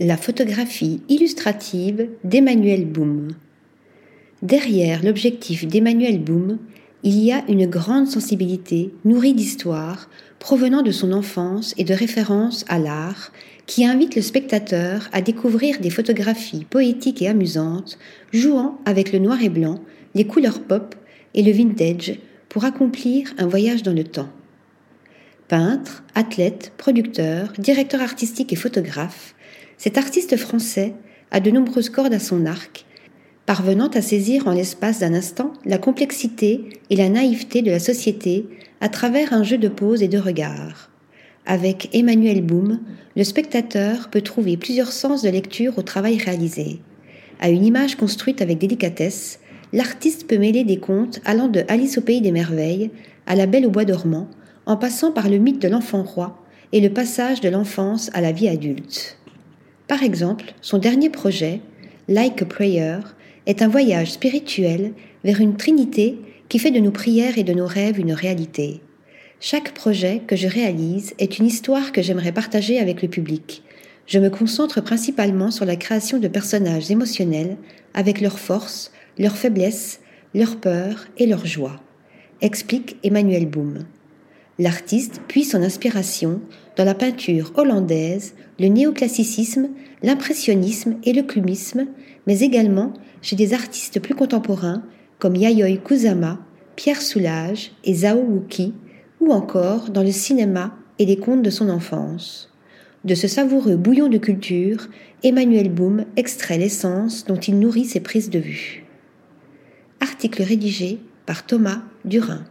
La photographie illustrative d'Emmanuel Boom. Derrière l'objectif d'Emmanuel Boom, il y a une grande sensibilité nourrie d'histoire provenant de son enfance et de références à l'art qui invite le spectateur à découvrir des photographies poétiques et amusantes jouant avec le noir et blanc, les couleurs pop et le vintage pour accomplir un voyage dans le temps. Peintre, athlète, producteur, directeur artistique et photographe, cet artiste français a de nombreuses cordes à son arc, parvenant à saisir en l'espace d'un instant la complexité et la naïveté de la société à travers un jeu de pose et de regard. Avec Emmanuel Boom, le spectateur peut trouver plusieurs sens de lecture au travail réalisé. À une image construite avec délicatesse, l'artiste peut mêler des contes allant de Alice au pays des merveilles à La Belle au bois dormant, en passant par le mythe de l'enfant roi et le passage de l'enfance à la vie adulte. Par exemple, son dernier projet, Like a Prayer, est un voyage spirituel vers une trinité qui fait de nos prières et de nos rêves une réalité. Chaque projet que je réalise est une histoire que j'aimerais partager avec le public. Je me concentre principalement sur la création de personnages émotionnels avec leurs forces, leurs faiblesses, leurs peurs et leurs joies, explique Emmanuel Boom. L'artiste puise son inspiration dans la peinture hollandaise, le néoclassicisme, l'impressionnisme et le cubisme, mais également chez des artistes plus contemporains comme Yayoi Kusama, Pierre Soulages et Zhao Wuki, ou encore dans le cinéma et les contes de son enfance. De ce savoureux bouillon de culture, Emmanuel Boom extrait l'essence dont il nourrit ses prises de vue. Article rédigé par Thomas Durin.